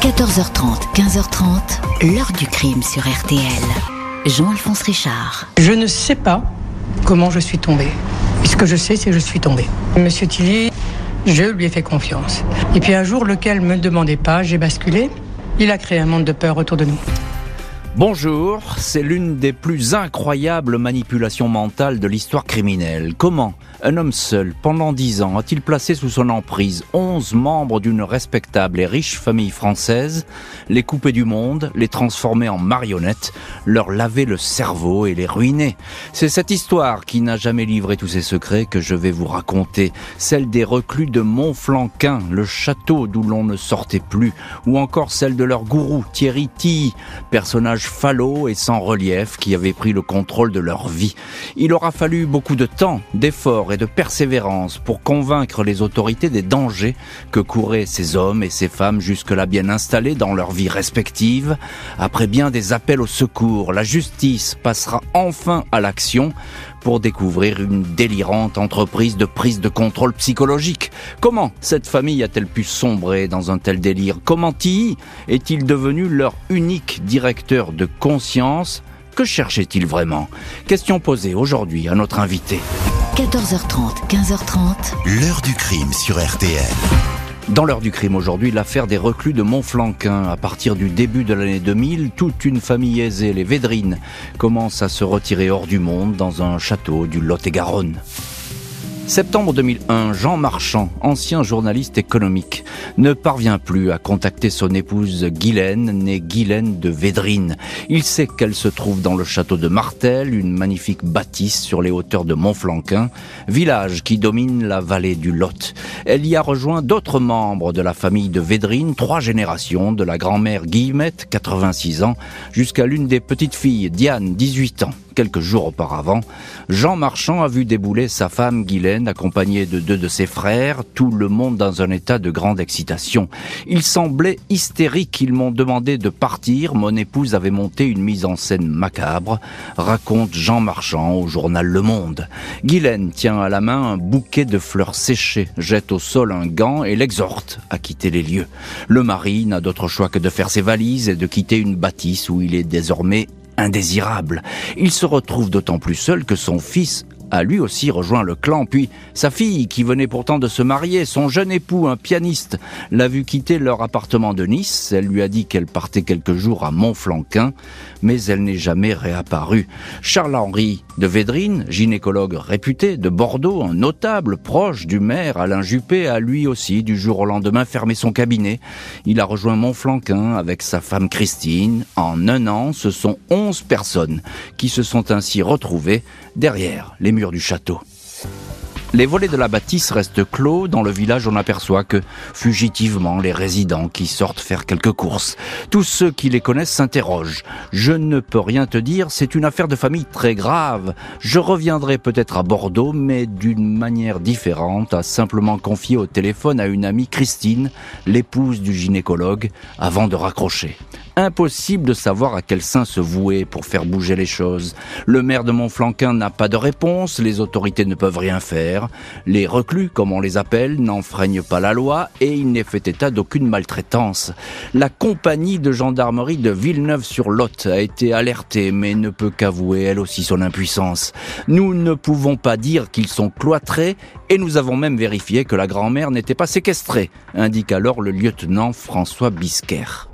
14h30, 15h30, l'heure du crime sur RTL. Jean-Alphonse Richard. Je ne sais pas comment je suis tombé. Ce que je sais, c'est que je suis tombé. Monsieur Tilly, je lui ai fait confiance. Et puis un jour, lequel me demandait pas, j'ai basculé. Il a créé un monde de peur autour de nous. Bonjour, c'est l'une des plus incroyables manipulations mentales de l'histoire criminelle. Comment un homme seul, pendant dix ans, a-t-il placé sous son emprise onze membres d'une respectable et riche famille française, les couper du monde, les transformer en marionnettes, leur laver le cerveau et les ruiner? C'est cette histoire qui n'a jamais livré tous ses secrets que je vais vous raconter, celle des reclus de Montflanquin, le château d'où l'on ne sortait plus, ou encore celle de leur gourou Thierry Tilly, personnage falot et sans relief qui avait pris le contrôle de leur vie. Il aura fallu beaucoup de temps, d'efforts et de persévérance pour convaincre les autorités des dangers que couraient ces hommes et ces femmes jusque-là bien installés dans leur vie respective. Après bien des appels au secours, la justice passera enfin à l'action pour découvrir une délirante entreprise de prise de contrôle psychologique. Comment cette famille a-t-elle pu sombrer dans un tel délire? Comment Tilly est-il devenu leur unique directeur de conscience? Que cherchait-il vraiment? Question posée aujourd'hui à notre invité. 14h30, 15h30. L'heure du crime sur RTL. Dans l'heure du crime aujourd'hui, l'affaire des reclus de Montflanquin. À partir du début de l'année 2000, toute une famille aisée, les Védrines, commence à se retirer hors du monde dans un château du Lot-et-Garonne. Septembre 2001, Jean Marchand, ancien journaliste économique, ne parvient plus à contacter son épouse Guylaine, née Guylaine de Védrine. Il sait qu'elle se trouve dans le château de Martel, une magnifique bâtisse sur les hauteurs de Montflanquin, village qui domine la vallée du Lot. Elle y a rejoint d'autres membres de la famille de Védrine, trois générations, de la grand-mère Guillemette, 86 ans, jusqu'à l'une des petites filles, Diane, 18 ans quelques jours auparavant, Jean Marchand a vu débouler sa femme Guylaine accompagnée de deux de ses frères, tout le monde dans un état de grande excitation. Ils semblaient hystériques, ils m'ont demandé de partir, mon épouse avait monté une mise en scène macabre, raconte Jean Marchand au journal Le Monde. Guylaine tient à la main un bouquet de fleurs séchées, jette au sol un gant et l'exhorte à quitter les lieux. Le mari n'a d'autre choix que de faire ses valises et de quitter une bâtisse où il est désormais indésirable. Il se retrouve d'autant plus seul que son fils a lui aussi rejoint le clan, puis sa fille, qui venait pourtant de se marier, son jeune époux, un pianiste, l'a vu quitter leur appartement de Nice, elle lui a dit qu'elle partait quelques jours à Montflanquin, mais elle n'est jamais réapparue. Charles-Henri de Védrine, gynécologue réputé de Bordeaux, un notable proche du maire Alain Juppé, a lui aussi, du jour au lendemain, fermé son cabinet. Il a rejoint Montflanquin avec sa femme Christine. En un an, ce sont onze personnes qui se sont ainsi retrouvées derrière les murs du château. Les volets de la bâtisse restent clos. Dans le village, on aperçoit que, fugitivement, les résidents qui sortent faire quelques courses. Tous ceux qui les connaissent s'interrogent. Je ne peux rien te dire, c'est une affaire de famille très grave. Je reviendrai peut-être à Bordeaux, mais d'une manière différente, à simplement confier au téléphone à une amie Christine, l'épouse du gynécologue, avant de raccrocher. Impossible de savoir à quel sein se vouer pour faire bouger les choses. Le maire de Montflanquin n'a pas de réponse, les autorités ne peuvent rien faire. Les reclus, comme on les appelle, n'enfreignent pas la loi et il n'est fait état d'aucune maltraitance. La compagnie de gendarmerie de Villeneuve-sur-Lot a été alertée mais ne peut qu'avouer elle aussi son impuissance. Nous ne pouvons pas dire qu'ils sont cloîtrés et nous avons même vérifié que la grand-mère n'était pas séquestrée, indique alors le lieutenant François Bisquer.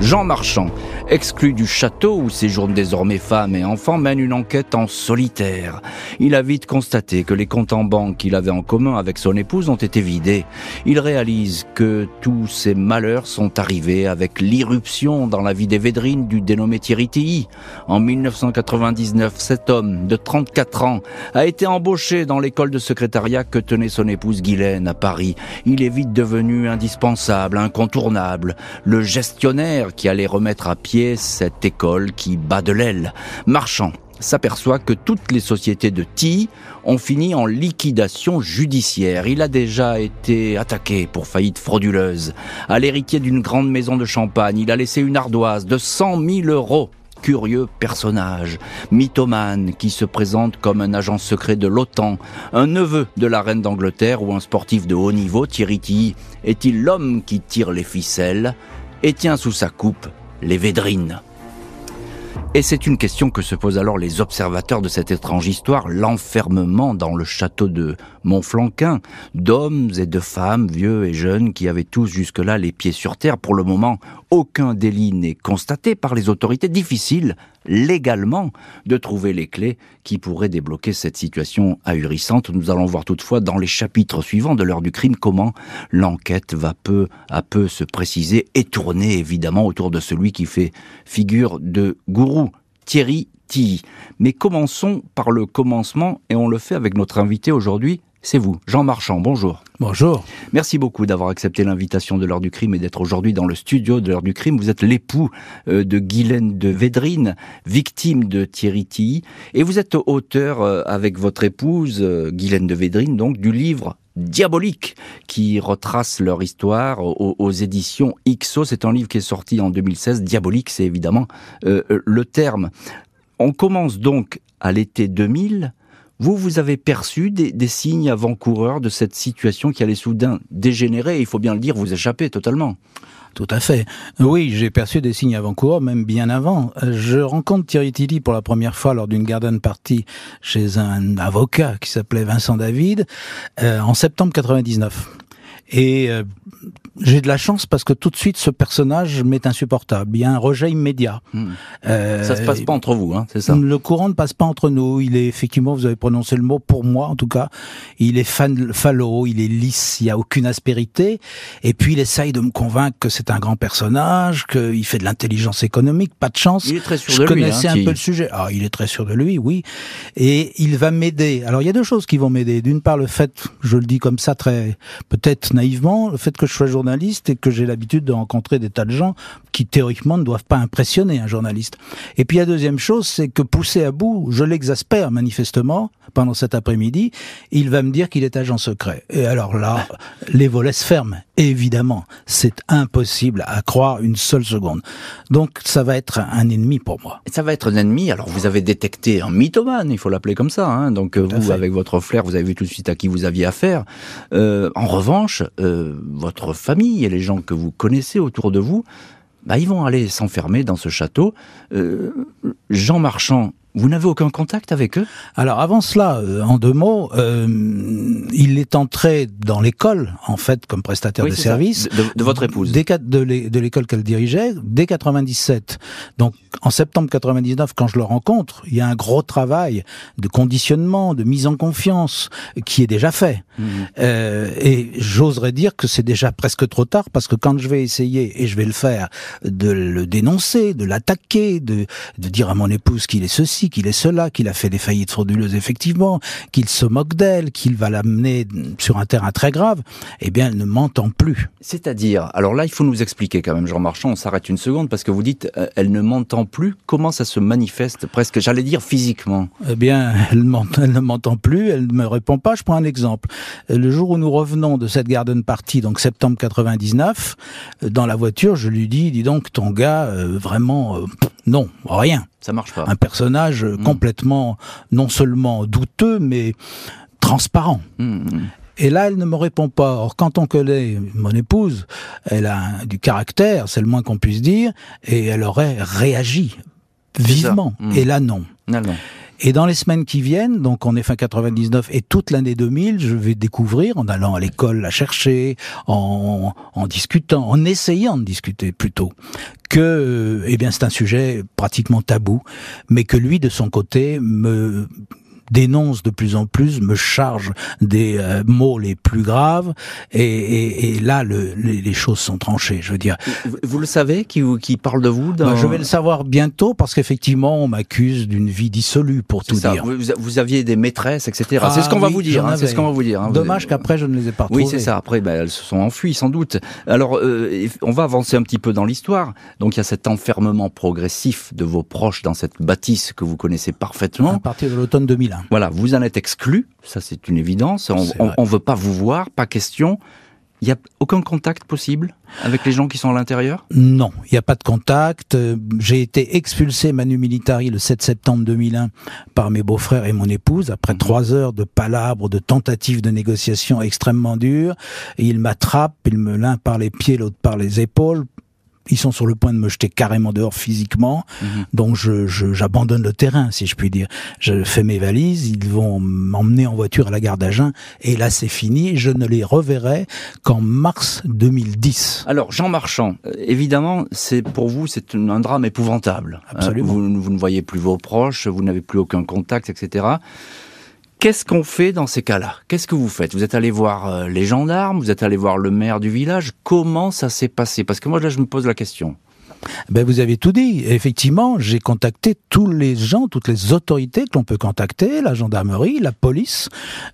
Jean Marchand, exclu du château où séjournent désormais femmes et enfants, mène une enquête en solitaire. Il a vite constaté que les comptes en banque qu'il avait en commun avec son épouse ont été vidés. Il réalise que tous ces malheurs sont arrivés avec l'irruption dans la vie des Védrines du dénommé Thierry Tilly. En 1999, cet homme de 34 ans a été embauché dans l'école de secrétariat que tenait son épouse Guylaine à Paris. Il est vite devenu indispensable, incontournable, le gestionnaire qui allait remettre à pied cette école qui bat de l'aile. Marchand s'aperçoit que toutes les sociétés de Tilly ont fini en liquidation judiciaire. Il a déjà été attaqué pour faillite frauduleuse. À l'héritier d'une grande maison de champagne, il a laissé une ardoise de 100 000 euros curieux personnage, mythomane qui se présente comme un agent secret de l'OTAN, un neveu de la reine d'Angleterre ou un sportif de haut niveau, Thierry Tilly, est-il l'homme qui tire les ficelles? Et tient sous sa coupe les Védrines. Et c'est une question que se posent alors les observateurs de cette étrange histoire, l'enfermement dans le château de Montflanquin d'hommes et de femmes, vieux et jeunes, qui avaient tous jusque-là les pieds sur terre. Pour le moment, aucun délit n'est constaté par les autorités. Difficile, légalement, de trouver les clés qui pourraient débloquer cette situation ahurissante. Nous allons voir toutefois dans les chapitres suivants de l'heure du crime comment l'enquête va peu à peu se préciser et tourner évidemment autour de celui qui fait figure de gourou Thierry. Mais commençons par le commencement et on le fait avec notre invité aujourd'hui, c'est vous, Jean Marchand. Bonjour. Bonjour. Merci beaucoup d'avoir accepté l'invitation de l'heure du crime et d'être aujourd'hui dans le studio de l'heure du crime. Vous êtes l'époux euh, de Guylaine de Védrine, victime de Thierry Tilly, et vous êtes auteur euh, avec votre épouse euh, Guylaine de Védrine, donc du livre Diabolique, qui retrace leur histoire aux, éditions XO. C'est un livre qui est sorti en 2016. Diabolique, c'est évidemment euh, le terme. On commence donc à l'été 2000. Vous, vous avez perçu des, des signes avant-coureurs de cette situation qui allait soudain dégénérer, il faut bien le dire, vous échapper totalement. Tout à fait. Oui, j'ai perçu des signes avant-coureurs, même bien avant. Je rencontre Thierry Tilly pour la première fois lors d'une garden party chez un avocat qui s'appelait Vincent David euh, en septembre 99. Et euh, j'ai de la chance parce que tout de suite ce personnage m'est insupportable. Il y a un rejet immédiat. Hmm. Euh, ça se passe pas entre vous, hein, c'est ça Le courant ne passe pas entre nous. Il est effectivement, vous avez prononcé le mot pour moi en tout cas. Il est fan, falot, il est lisse, il y a aucune aspérité. Et puis il essaye de me convaincre que c'est un grand personnage, qu'il fait de l'intelligence économique. Pas de chance. Il est très sûr Je de lui. connaissais hein, un peu le sujet. Ah, il est très sûr de lui, oui. Et il va m'aider. Alors il y a deux choses qui vont m'aider. D'une part le fait, je le dis comme ça très peut-être naïvement, le fait que je sois journaliste et que j'ai l'habitude de rencontrer des tas de gens qui théoriquement ne doivent pas impressionner un journaliste. Et puis la deuxième chose, c'est que poussé à bout, je l'exaspère manifestement pendant cet après-midi, il va me dire qu'il est agent secret. Et alors là, les volets se ferment. Évidemment, c'est impossible à croire une seule seconde. Donc ça va être un ennemi pour moi. Ça va être un ennemi. Alors vous avez détecté un mythomane, il faut l'appeler comme ça. Hein. Donc vous, avec votre flair, vous avez vu tout de suite à qui vous aviez affaire. Euh, en revanche, euh, votre famille et les gens que vous connaissez autour de vous, bah, ils vont aller s'enfermer dans ce château. Euh, Jean Marchand, vous n'avez aucun contact avec eux? Alors avant cela, euh, en deux mots, euh, il est entré dans l'école, en fait, comme prestataire de service. De, votre épouse De l'école qu'elle dirigeait, dès 97. Donc en septembre 99, quand je le rencontre, il y a un gros travail de conditionnement, de mise en confiance, qui est déjà fait. Mmh. Euh, et j'oserais dire que c'est déjà presque trop tard, parce que quand je vais essayer, et je vais le faire, de le dénoncer, de l'attaquer, de, de dire à mon épouse qu'il est ceci, qu'il est cela, qu'il a fait des faillites frauduleuses effectivement, qu'il se moque d'elle, qu'il va l'amener sur un terrain très grave, eh bien elle ne m'entend plus. C'est-à-dire, alors là il faut nous expliquer quand même Jean Marchand, on s'arrête une seconde parce que vous dites euh, elle ne m'entend plus, comment ça se manifeste presque, j'allais dire physiquement? Eh bien elle, elle ne m'entend plus, elle ne me répond pas, je prends un exemple. Le jour où nous revenons de cette garden party, donc septembre 99, euh, dans la voiture je lui dis, dis donc ton gars, euh, vraiment, non, rien. Ça marche pas. Un personnage hmm. complètement, non seulement douteux, mais transparent. Hmm, hmm. Et là, elle ne me répond pas. Or, quand on connaît mon épouse, elle a du caractère, c'est le moins qu'on puisse dire, et elle aurait réagi vivement. Et là, non. Non, non. Et dans les semaines qui viennent, donc on est fin 99 et toute l'année 2000, je vais découvrir en allant à l'école la chercher, en, en discutant, en essayant de discuter plutôt, que eh bien c'est un sujet pratiquement tabou, mais que lui de son côté me dénonce de plus en plus, me charge des euh, mots les plus graves, et, et, et là, le, les, choses sont tranchées. Je veux dire. Vous, le savez, qui, qui parle de vous dans... Je vais le savoir bientôt, parce qu'effectivement, on m'accuse d'une vie dissolue, pour tout dire. Vous, vous, aviez des maîtresses, etc. c'est ce qu'on va vous dire. Hein, c'est ce qu'on va vous dire. Hein, Dommage qu'après, je ne les ai pas retrouvées. Oui, c'est ça. Après, ben, elles se sont enfuies, sans doute. Alors, euh, on va avancer un petit peu dans l'histoire. Donc, il y a cet enfermement progressif de vos proches dans cette bâtisse que vous connaissez parfaitement. À partir de l'automne 2001. Voilà, vous en êtes exclu, ça c'est une évidence. On ne veut pas vous voir, pas question. Il n'y a aucun contact possible avec les gens qui sont à l'intérieur? Non, il n'y a pas de contact. J'ai été expulsé Manu Militari le 7 septembre 2001 par mes beaux-frères et mon épouse après mhm. trois heures de palabres, de tentatives de négociation extrêmement dures. Et ils m'attrapent, ils me l'un par les pieds, l'autre par les épaules ils sont sur le point de me jeter carrément dehors physiquement. Mhm. Donc je, j'abandonne le terrain, si je puis dire. Je fais mes valises, ils vont m'emmener en voiture à la gare d'Agen, et là c'est fini. Je ne les reverrai qu'en mars 2010. Alors Jean Marchand, euh, évidemment, c'est pour vous c'est un drame épouvantable. Euh, Absolument. vous, vous ne voyez plus vos proches, vous n'avez plus aucun contact, etc. Qu'est-ce qu'on fait dans ces cas-là? Qu'est-ce que vous faites? Vous êtes allé voir euh, les gendarmes, vous êtes allé voir le maire du village? Comment ça s'est passé? Parce que moi là, je me pose la question. Ben vous avez tout dit. Effectivement, j'ai contacté tous les gens, toutes les autorités que l'on peut contacter, la gendarmerie, la police.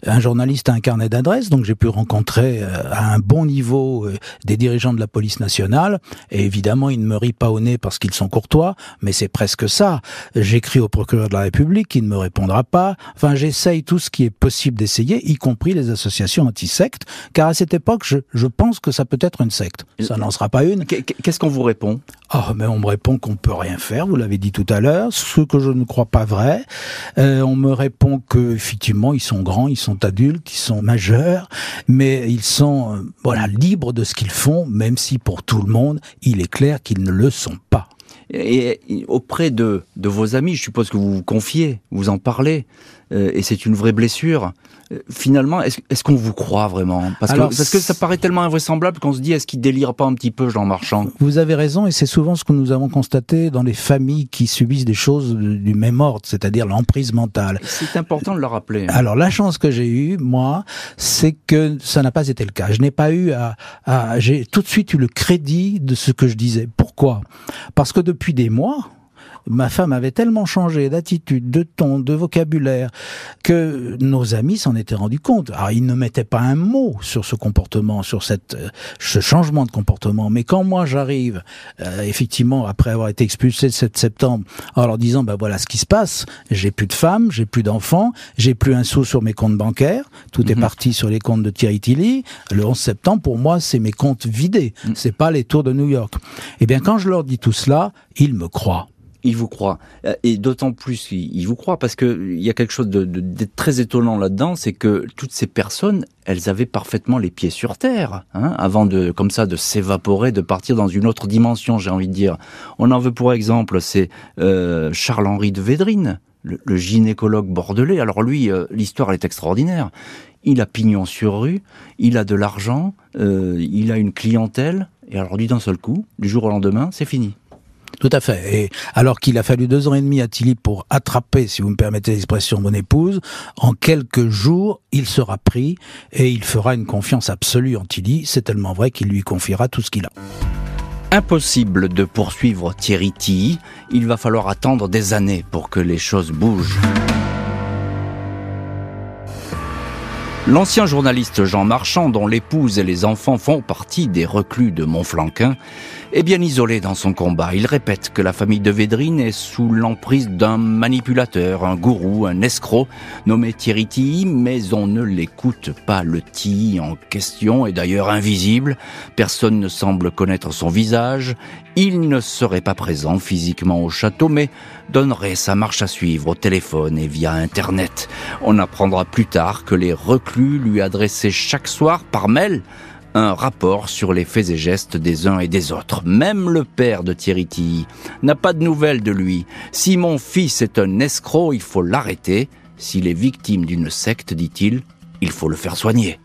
Un journaliste a un carnet d'adresses, donc j'ai pu rencontrer euh, à un bon niveau euh, des dirigeants de la police nationale. Et évidemment, ils ne me rient pas au nez parce qu'ils sont courtois, mais c'est presque ça. J'écris au procureur de la République, il ne me répondra pas. Enfin, j'essaye tout ce qui est possible d'essayer, y compris les associations anti-sectes, car à cette époque, je, je pense que ça peut être une secte. Ça n'en sera pas une. Qu'est-ce qu'on vous répond? Ah, mais on me répond qu'on peut rien faire. Vous l'avez dit tout à l'heure, ce que je ne crois pas vrai. Euh, on me répond que effectivement ils sont grands, ils sont adultes, ils sont majeurs, mais ils sont euh, voilà libres de ce qu'ils font, même si pour tout le monde il est clair qu'ils ne le sont pas. Et, auprès de, de vos amis, je suppose que vous vous confiez, vous en parlez, euh, et c'est une vraie blessure. Euh, finalement, est-ce qu'on vous croit vraiment? Parce que, parce que ça paraît tellement invraisemblable qu'on se dit, est-ce qu'il délire pas un petit peu, Jean Marchand? Vous avez raison, et c'est souvent ce que nous avons constaté dans les familles qui subissent des choses du même ordre, c'est-à-dire l'emprise mentale. C'est important de le rappeler. Alors la chance que j'ai eue, moi, c'est que ça n'a pas été le cas. Je n'ai pas eu à, à j'ai tout de suite eu le crédit de ce que je disais. Pourquoi? Parce que depuis des mois, ma femme avait tellement changé d'attitude, de ton, de vocabulaire, que nos amis s'en étaient rendus compte. Alors, ils ne mettaient pas un mot sur ce comportement, sur cette, euh, ce changement de comportement. Mais quand moi j'arrive, euh, effectivement, après avoir été expulsé le 7 septembre, en leur disant, ben voilà ce qui se passe, j'ai plus de femmes, j'ai plus d'enfants, j'ai plus un sou sur mes comptes bancaires, tout est mhm. parti sur les comptes de Thierry Tilly. Le 11 septembre, pour moi, c'est mes comptes vidés. Mhm. C'est pas les tours de New York. Eh bien, quand je leur dis tout cela, ils me croient il vous croit. Euh, et d'autant plus, il vous croit parce que il y a quelque chose de, très étonnant là-dedans, c'est que toutes ces personnes, elles avaient parfaitement les pieds sur terre, hein, avant de, comme ça, de s'évaporer, de partir dans une autre dimension, j'ai envie de dire. On en veut pour exemple, c'est euh, Charles-Henri de Védrine, le, gynécologue bordelais. Alors lui, euh, l'histoire est extraordinaire. Il a pignon sur rue, il a de l'argent, il a une clientèle, et alors du d'un seul coup, du jour au lendemain, c'est fini. Tout à fait. Et alors qu'il a fallu deux ans et demi à Tilly pour attraper, si vous me permettez l'expression, mon épouse, en quelques jours, il sera pris et il fera une confiance absolue en Tilly. C'est tellement vrai qu'il lui confiera tout ce qu'il a. Impossible de poursuivre Thierry Tilly. Il va falloir attendre des années pour que les choses bougent. L'ancien journaliste Jean Marchand, dont l'épouse et les enfants font partie des reclus de Montflanquin, est bien isolé dans son combat. Il répète que la famille de Védrine est sous l'emprise d'un manipulateur, un gourou, un escroc nommé Thierry Tilly, mais on ne l'écoute pas. Le Tilly en question est d'ailleurs invisible. Personne ne semble connaître son visage. Il ne serait pas présent physiquement au château, mais donnerait sa marche à suivre au téléphone et via Internet. On apprendra plus tard que les reclus lui adressaient chaque soir par mail un rapport sur les faits et gestes des uns et des autres. Même le père de Thierry Tilly n'a pas de nouvelles de lui. Si mon fils est un escroc, il faut l'arrêter. S'il est victime d'une secte, dit-il, il faut le faire soigner.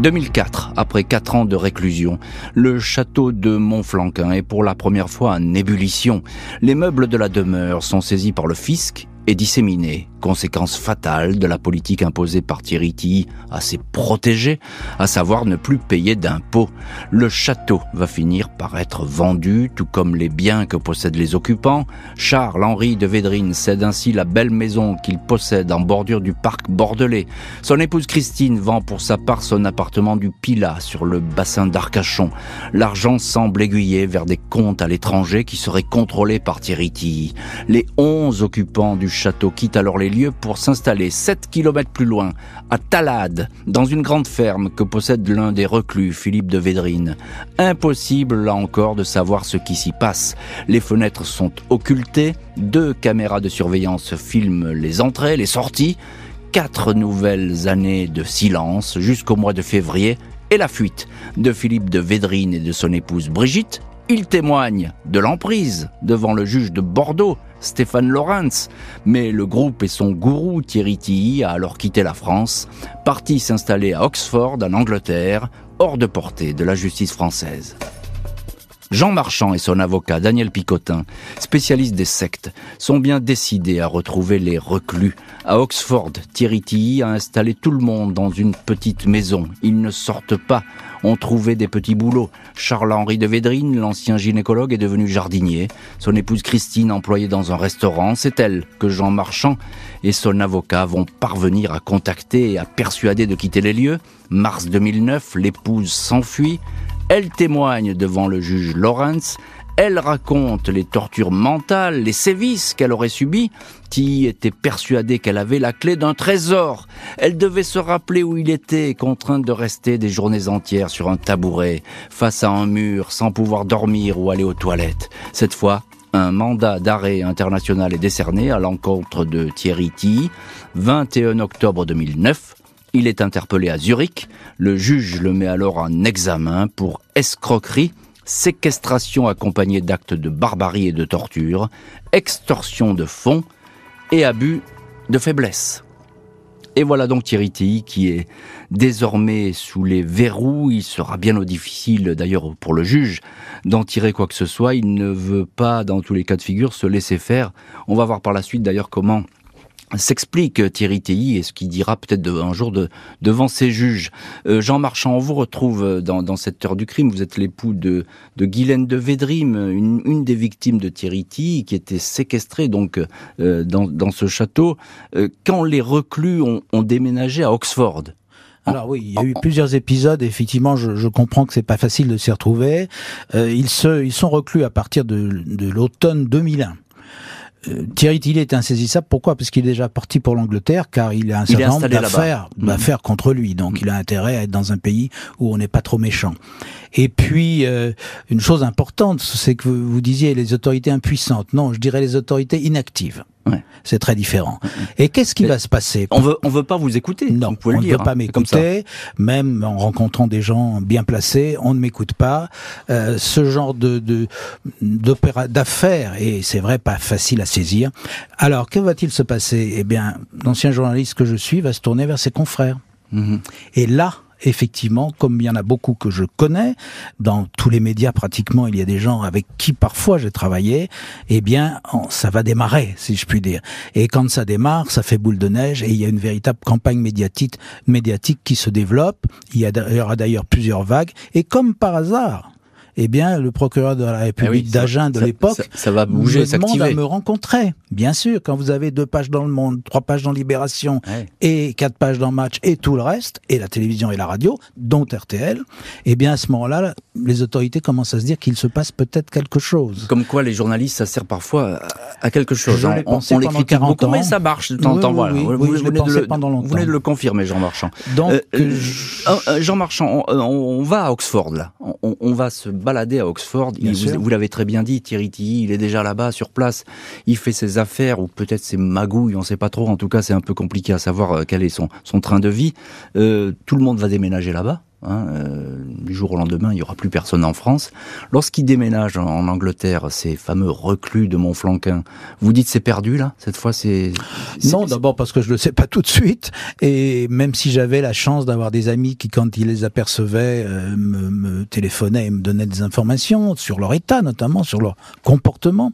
2004, après quatre ans de réclusion, le château de Montflanquin est pour la première fois en ébullition. Les meubles de la demeure sont saisis par le fisc et disséminés conséquence fatale de la politique imposée par Thierry à ses protégés, à savoir ne plus payer d'impôts. Le château va finir par être vendu, tout comme les biens que possèdent les occupants. Charles-Henri de Védrine cède ainsi la belle maison qu'il possède en bordure du parc bordelais. Son épouse Christine vend pour sa part son appartement du Pilat sur le bassin d'Arcachon. L'argent semble aiguiller vers des comptes à l'étranger qui seraient contrôlés par Thierry Les onze occupants du château quittent alors les lieu pour s'installer 7 km plus loin, à Talade, dans une grande ferme que possède l'un des reclus, Philippe de Védrine. Impossible, là encore, de savoir ce qui s'y passe. Les fenêtres sont occultées, deux caméras de surveillance filment les entrées, les sorties, quatre nouvelles années de silence jusqu'au mois de février et la fuite de Philippe de Védrine et de son épouse Brigitte, Il témoigne de l'emprise devant le juge de Bordeaux, Stéphane Lawrence, mais le groupe et son gourou Thierry Tilly a alors quitté la France, parti s'installer à Oxford, en Angleterre, hors de portée de la justice française. Jean Marchand et son avocat Daniel Picotin, spécialistes des sectes, sont bien décidés à retrouver les reclus. À Oxford, Thierry Tilly a installé tout le monde dans une petite maison. Ils ne sortent pas, ont trouvé des petits boulots. Charles-Henri de Védrine, l'ancien gynécologue, est devenu jardinier. Son épouse Christine, employée dans un restaurant, c'est elle que Jean Marchand et son avocat vont parvenir à contacter et à persuader de quitter les lieux. Mars 2009, l'épouse s'enfuit. Elle témoigne devant le juge Lawrence. Elle raconte les tortures mentales, les sévices qu'elle aurait subis. T était persuadée qu'elle avait la clé d'un trésor. Elle devait se rappeler où il était, contrainte de rester des journées entières sur un tabouret, face à un mur, sans pouvoir dormir ou aller aux toilettes. Cette fois, un mandat d'arrêt international est décerné à l'encontre de Thierry T. 21 octobre 2009. Il est interpellé à Zurich. Le juge le met alors en examen pour escroquerie, séquestration accompagnée d'actes de barbarie et de torture, extorsion de fonds et abus de faiblesse. Et voilà donc Thierry Tilly qui est désormais sous les verrous. Il sera bien difficile d'ailleurs pour le juge d'en tirer quoi que ce soit. Il ne veut pas, dans tous les cas de figure, se laisser faire. On va voir par la suite d'ailleurs comment s'explique euh, Thierry Tilly et ce qu'il dira peut-être un jour de, devant ses juges. Euh, Jean Marchand, on vous retrouve euh, dans, cette heure du crime. Vous êtes l'époux de, de Guylaine de Védrime, une, des victimes de Thierry Tilly, qui était séquestrée donc dans, ce château. quand les reclus ont, déménagé à Oxford, alors oui, il y a eu plusieurs épisodes. Effectivement, je, comprends que c'est pas facile de s'y retrouver. ils, se, ils sont reclus à partir de, de l'automne 2001. Euh, Thierry Tillet est insaisissable. Pourquoi? Parce qu'il est déjà parti pour l'Angleterre, car il a un certain nombre d'affaires, mmh. contre lui. Donc mmh. il a intérêt à être dans un pays où on n'est pas trop méchant. Et puis, euh, une chose importante, c'est que vous, disiez les autorités impuissantes. Non, je dirais les autorités inactives. Ouais. C'est très différent. Et qu'est-ce qui va se passer On veut, on veut pas vous écouter. Non, on ne veut pas hein. m'écouter. Même en rencontrant des gens bien placés, on ne m'écoute pas. Euh, ce genre de d'affaires et c'est vrai pas facile à saisir. Alors, que va-t-il se passer? Eh bien, l'ancien journaliste que je suis va se tourner vers ses confrères. Mm-hmm. Et là, effectivement, comme il y en a beaucoup que je connais, dans tous les médias pratiquement, il y a des gens avec qui parfois j'ai travaillé, eh bien, ça va démarrer, si je puis dire. Et quand ça démarre, ça fait boule de neige et il y a une véritable campagne médiatique, qui se développe. Il y, il y aura d'ailleurs plusieurs vagues. Et comme par hasard, eh bien, le procureur de la République ah d'Agen de l'époque ça, va bouger, me demande à me rencontrer. Bien sûr, quand vous avez deux pages dans Le Monde, trois pages dans Libération et quatre pages dans Match et tout le reste, et la télévision et la radio, dont RTL, eh bien, à ce moment-là, les autorités commencent à se dire qu'il se passe peut-être quelque chose. Comme quoi, les journalistes, ça sert parfois à quelque chose. Je on, on, les critique beaucoup, mais ça marche de temps en temps. Voilà. vous, je venez de le, pendant longtemps. vous venez de le confirmer, Jean Marchand. Donc, euh, euh, Jean Marchand, on, va à Oxford là. On, on va se balader à Oxford. vous, l'avez très bien dit, Thierry Tilly, il est déjà là-bas, sur place. Il fait ses affaires, ou peut-être ses magouilles, on ne sait pas trop. En tout cas, c'est un peu compliqué à savoir euh, quel est son, son train de vie. Euh, tout le monde va déménager là-bas. Hein, euh, du jour au lendemain, il n'y aura plus personne en France. Lorsqu'il déménage en, Angleterre, ces fameux reclus de Montflanquin, vous dites c'est perdu là Cette fois, c'est non. D'abord parce que je le sais pas tout de suite, et même si j'avais la chance d'avoir des amis qui, quand ils les apercevaient, euh, me, me, téléphonaient et me donnaient des informations sur leur état, notamment sur leur comportement,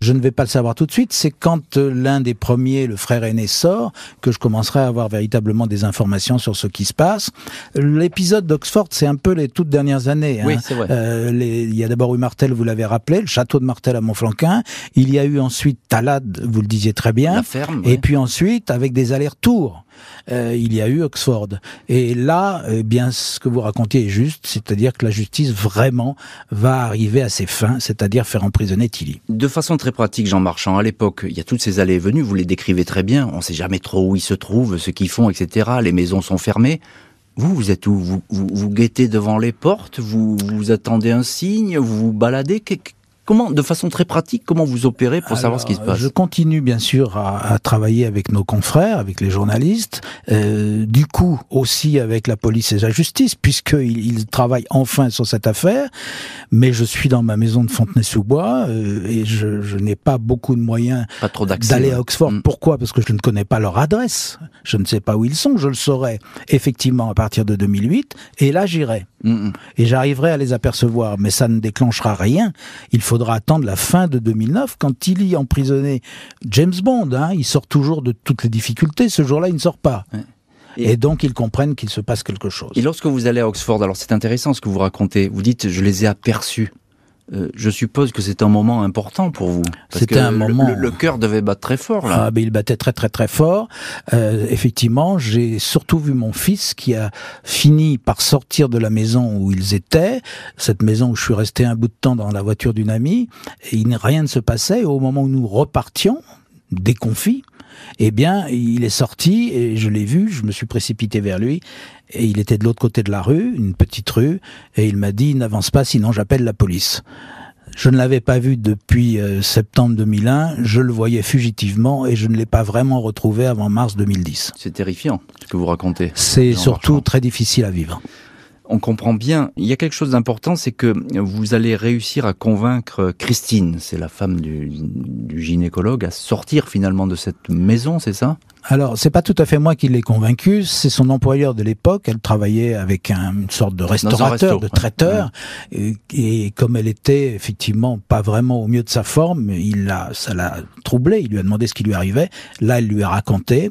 je ne vais pas le savoir tout de suite. C'est quand euh, l'un des premiers, le frère aîné, sort que je commencerai à avoir véritablement des informations sur ce qui se passe. L'épisode d'Oxford, c'est un peu les toutes dernières années. Oui, hein. c'est vrai. Euh, il y a d'abord eu Martel, vous l'avez rappelé, le château de Martel à Montflanquin. Il y a eu ensuite Talade, vous le disiez très bien. La ferme. Et puis ensuite, avec des allers-retours. Euh, il y a eu Oxford. Et là, eh bien, ce que vous racontiez est juste, c'est-à-dire que la justice vraiment va arriver à ses fins, c'est-à-dire faire emprisonner Tilly. De façon très pratique, Jean Marchand, à l'époque, il y a toutes ces allées et venues, vous les décrivez très bien, on ne sait jamais trop où ils se trouvent, ce qu'ils font, etc. Les maisons sont fermées. Vous, vous êtes où? Vous, vous, guettez devant les portes? Vous, vous attendez un signe? Vous vous baladez? Comment, de façon très pratique, comment vous opérez pour savoir ce qui se passe Je continue bien sûr à, à, travailler avec nos confrères, avec les journalistes, euh, du coup aussi avec la police et la justice, puisqu'ils ils travaillent enfin sur cette affaire. Mais je suis dans ma maison de Fontenay-sous-Bois euh, et je, je n'ai pas beaucoup de moyens d'aller à Oxford. Mm. Pourquoi? Parce que je ne connais pas leur adresse. Je ne sais pas où ils sont. Je le saurai effectivement à partir de 2008 et là j'irai. Et j'arriverai à les apercevoir, mais ça ne déclenchera rien. Il faudra attendre la fin de 2009 quand Tilly emprisonné James Bond. Hein, il sort toujours de toutes les difficultés. Ce jour-là, il ne sort pas. Et, donc ils comprennent qu'il se passe quelque chose. Et lorsque vous allez à Oxford, alors c'est intéressant ce que vous racontez. Vous dites, je les ai aperçus. Euh, je suppose que c'est un moment important pour vous. C'était un moment. Le, cœur devait battre très fort là. Ah, mais il battait très très très fort. Euh, effectivement, j'ai surtout vu mon fils qui a fini par sortir de la maison où ils étaient, cette maison où je suis resté un bout de temps dans la voiture d'une amie, et rien ne se passait. Et au moment où nous repartions, déconfits, eh bien, il est sorti et je l'ai vu, je me suis précipité vers lui et il était de l'autre côté de la rue, une petite rue, et il m'a dit n'avance pas sinon j'appelle la police. Je ne l'avais pas vu depuis euh, septembre 2001, je le voyais fugitivement et je ne l'ai pas vraiment retrouvé avant mars 2010. C'est terrifiant ce que vous racontez. C'est surtout très difficile à vivre on comprend bien. Il y a quelque chose d'important, c'est que vous allez réussir à convaincre Christine, c'est la femme du, gynécologue, à sortir finalement de cette maison, c'est ça? Alors, c'est pas tout à fait moi qui l'ai convaincu, c'est son employeur de l'époque. Elle travaillait avec un, une sorte de restaurateur, de traiteur, et, comme elle était effectivement pas vraiment au mieux de sa forme, il l'a, ça l'a troublé. Il lui a demandé ce qui lui arrivait. Là, elle lui a raconté.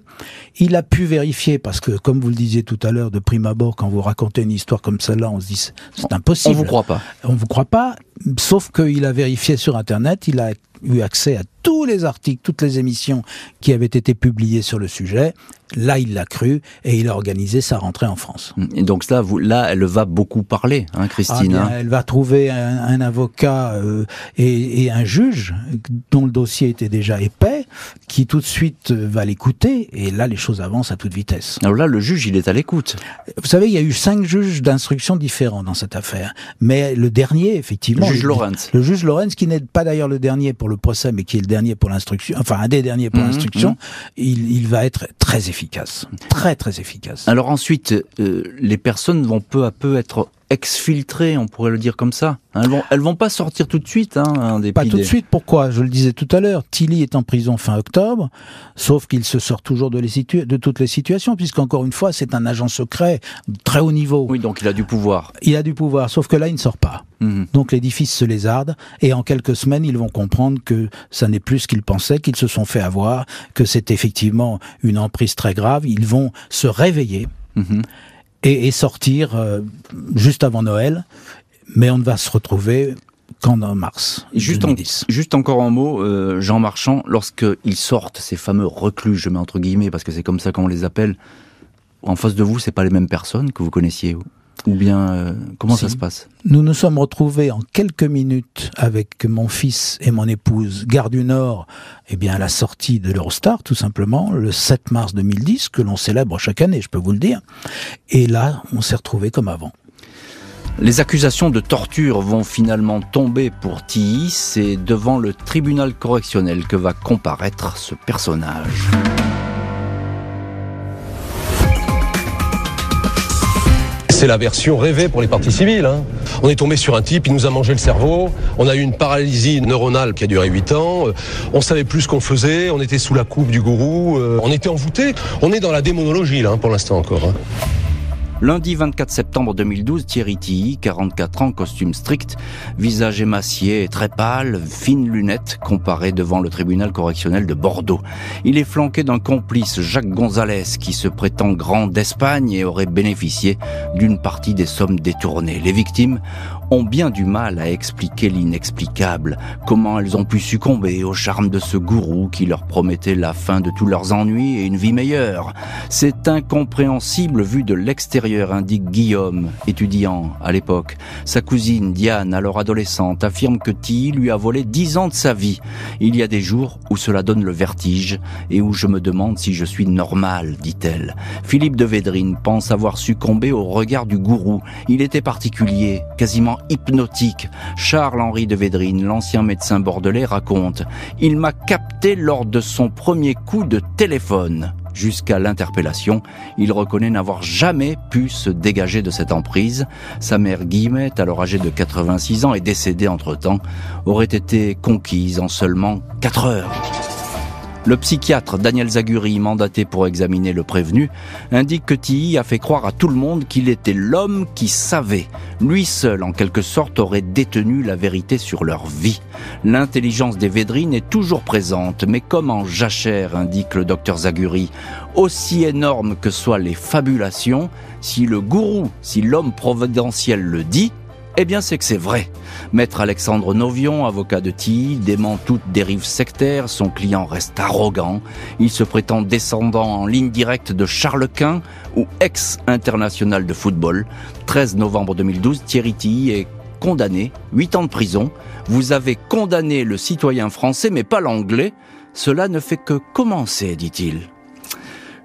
Il a pu vérifier parce que, comme vous le disiez tout à l'heure, de prime abord, quand vous racontez une histoire comme celle-là, on se dit c'est impossible. On vous croit pas. On vous croit pas. Sauf qu'il a vérifié sur Internet. Il a eu accès à tous les articles, toutes les émissions qui avaient été publiées sur le sujet. Là, il l'a cru et il a organisé sa rentrée en France. Et donc là, vous, là, elle va beaucoup parler, hein, Christine. Ah hein. Elle va trouver un, avocat euh, et, et, un juge dont le dossier était déjà épais, qui tout de suite va l'écouter. Et là, les choses avancent à toute vitesse. Alors là, le juge, il est à l'écoute. Vous savez, il y a eu cinq juges d'instruction différents dans cette affaire. Mais le dernier, effectivement, le juge Lorenz, le juge Lorenz, qui n'est pas d'ailleurs le dernier pour le procès, mais qui est le dernier pour l'instruction, enfin un des derniers pour mmh, l'instruction, mmh. il, il va être très efficace efficace, très très efficace. Alors ensuite, euh, les personnes vont peu à peu être exfiltrées, on pourrait le dire comme ça. Hein, elles vont, elles vont pas sortir tout de suite. Hein, pas tout de suite. Pourquoi? Je le disais tout à l'heure. Tilly est en prison fin octobre, sauf qu'il se sort toujours de, les de toutes les situations, puisqu'encore une fois, c'est un agent secret très haut niveau. Oui, donc il a du pouvoir. Il a du pouvoir, sauf que là, il ne sort pas. Mhm. Donc l'édifice se lézarde, et en quelques semaines, ils vont comprendre que ça n'est plus ce qu'ils pensaient, qu'ils se sont fait avoir, que c'est effectivement une emprise très grave. Ils vont se réveiller. Mhm et, sortir euh, juste avant Noël, mais on ne va se retrouver qu'en mars juste, juste encore un mot, euh, Jean Marchand, lorsqu'ils sortent, ces fameux reclus, je mets entre guillemets, parce que c'est comme ça qu'on les appelle, en face de vous, c'est pas les mêmes personnes que vous connaissiez ou bien, euh, comment ça se passe? Nous nous sommes retrouvés en quelques minutes avec mon fils et mon épouse, Gare du Nord, eh bien, à la sortie de l'Eurostar, tout simplement, le 7 mars 2010, que l'on célèbre chaque année, je peux vous le dire. Et là, on s'est retrouvés comme avant. Les accusations de torture vont finalement tomber pour Tilly. C'est devant le tribunal correctionnel que va comparaître ce personnage. La version rêvée pour les parties civiles. Hein. On est tombé sur un type, il nous a mangé le cerveau, on a eu une paralysie neuronale qui a duré 8 ans, on savait plus ce qu'on faisait, on était sous la coupe du gourou, euh, on était envoûté. On est dans la démonologie là, hein, pour l'instant encore. Lundi 24 septembre 2012, Thierry Tilly, 44 ans, costume strict, visage émacié, très pâle, fines lunettes, comparé devant le tribunal correctionnel de Bordeaux. Il est flanqué d'un complice, Jacques Gonzalez, qui se prétend grand d'Espagne et aurait bénéficié d'une partie des sommes détournées. Les victimes ont bien du mal à expliquer l'inexplicable, comment elles ont pu succomber au charme de ce gourou qui leur promettait la fin de tous leurs ennuis et une vie meilleure. C'est incompréhensible vu de l'extérieur, indique Guillaume, étudiant à l'époque. Sa cousine Diane, alors adolescente, affirme que Tilly lui a volé dix ans de sa vie. Il y a des jours où cela donne le vertige et où je me demande si je suis normal, dit-elle. Philippe de Védrine pense avoir succombé au regard du gourou. Il était particulier, quasiment hypnotique. Charles-Henri de Védrine, l'ancien médecin bordelais, raconte Il m'a capté lors de son premier coup de téléphone. Jusqu'à l'interpellation, il reconnaît n'avoir jamais pu se dégager de cette emprise. Sa mère Guillemette, alors âgée de 86 ans et décédée entre-temps, aurait été conquise en seulement 4 heures. Le psychiatre Daniel Zaguri, mandaté pour examiner le prévenu, indique que Tilly a fait croire à tout le monde qu'il était l'homme qui savait. Lui seul, en quelque sorte, aurait détenu la vérité sur leur vie. L'intelligence des Védrines est toujours présente, mais comme en jachère, indique le docteur Zaguri, aussi énorme que soient les fabulations, si le gourou, si l'homme providentiel le dit, eh bien, c'est que c'est vrai. Maître Alexandre Novion, avocat de Tilly, dément toute dérive sectaire, son client reste arrogant, il se prétend descendant en ligne directe de Charles Quint ou ex-international de football. 13 novembre 2012, Thierry Tilly est condamné, 8 ans de prison. Vous avez condamné le citoyen français, mais pas l'anglais. Cela ne fait que commencer, dit-il.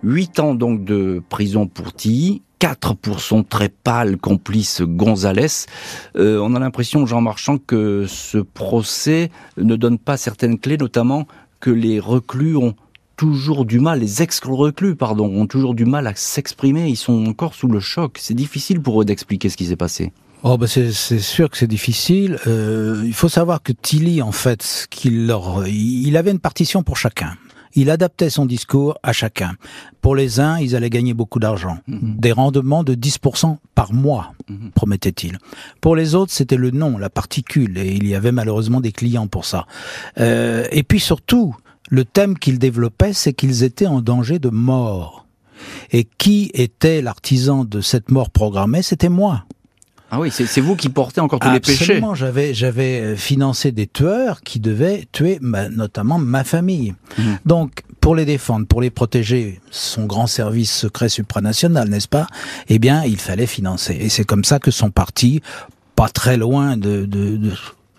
8 ans donc de prison pour Tilly, 4 pour son très pâle complice Gonzalez. Euh, on a l'impression, Jean Marchand, que ce procès ne donne pas certaines clés, notamment que les reclus ont toujours du mal, les ex-reclus, pardon, ont toujours du mal à s'exprimer, ils sont encore sous le choc. C'est difficile pour eux d'expliquer ce qui s'est passé. Oh bah c'est sûr que c'est difficile. Euh, il faut savoir que Tilly, en fait, qu'il leur, il avait une partition pour chacun il adaptait son discours à chacun. Pour les uns, ils allaient gagner beaucoup d'argent, mhm. des rendements de 10% par mois, mhm. promettait-il. Pour les autres, c'était le nom, la particule, et il y avait malheureusement des clients pour ça. Euh, et puis surtout, le thème qu'ils développaient, c'est qu'ils étaient en danger de mort. Et qui était l'artisan de cette mort programmée C'était moi. Ah oui, c'est vous qui portez encore tous les péchés. Absolument, j'avais j'avais euh, financé des tueurs qui devaient tuer notamment ma famille. Mhm. Donc pour les défendre, pour les protéger, son grand service secret supranational, n'est-ce pas? Eh bien, il fallait financer. Et c'est comme ça que son parti, pas très loin de, de, de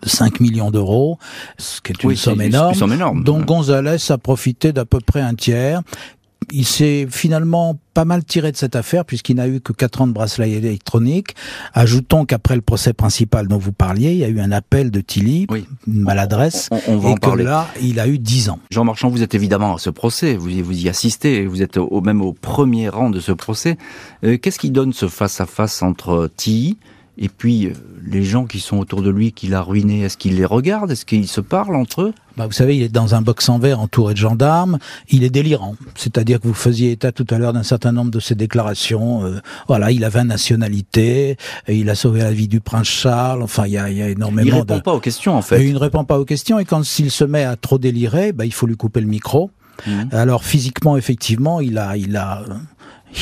5 millions d'euros, ce qui est une somme énorme. énorme. Donc Gonzalez a profité d'à peu près un tiers il s'est finalement pas mal tiré de cette affaire puisqu'il n'a eu que 4 ans de bracelet électronique. Ajoutons qu'après le procès principal dont vous parliez, il y a eu un appel de Tilly, une maladresse, on, va et en que là, il a eu 10 ans. Jean Marchand, vous êtes évidemment à ce procès, vous, vous y assistez, vous êtes au, même au premier rang de ce procès. Euh, qu'est-ce qui donne ce face-à-face entre Tilly et puis, euh, les gens qui sont autour de lui, qui l'a ruiné, est-ce qu'ils les regardent? Est-ce qu'ils se parlent entre eux? Bah, Vous savez, il est dans un box en verre entouré de gendarmes. Il est délirant. C'est-à-dire que vous faisiez état tout à l'heure d'un certain nombre de ses déclarations. Euh, voilà, il avait une nationalité, il a sauvé la vie du prince Charles. Enfin, il y a, il y a énormément Il répond pas aux questions, en fait. il ne répond pas aux questions. Et quand s'il se met à trop délirer, bah, il faut lui couper le micro. Mmh. Alors physiquement, effectivement, il a, il a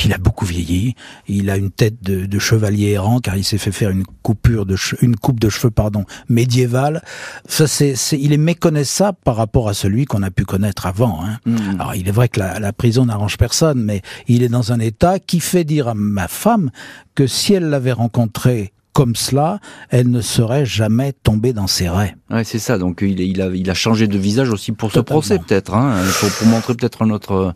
il a beaucoup vieilli. Il a une tête de, chevalier errant car il s'est fait faire une coupure de une coupe de cheveux pardon médiévale. Ça c'est, il est méconnaissable par rapport à celui qu'on a pu connaître avant. Hein. Mmh. Alors il est vrai que la, la prison n'arrange personne, mais il est dans un état qui fait dire à ma femme que si elle l'avait rencontré comme cela, elle ne serait jamais tombée dans ses raies. Ouais, c'est ça. Donc il, il, a, il a changé de visage aussi pour ce procès, peut-être, hein, pour, pour, montrer peut-être un autre,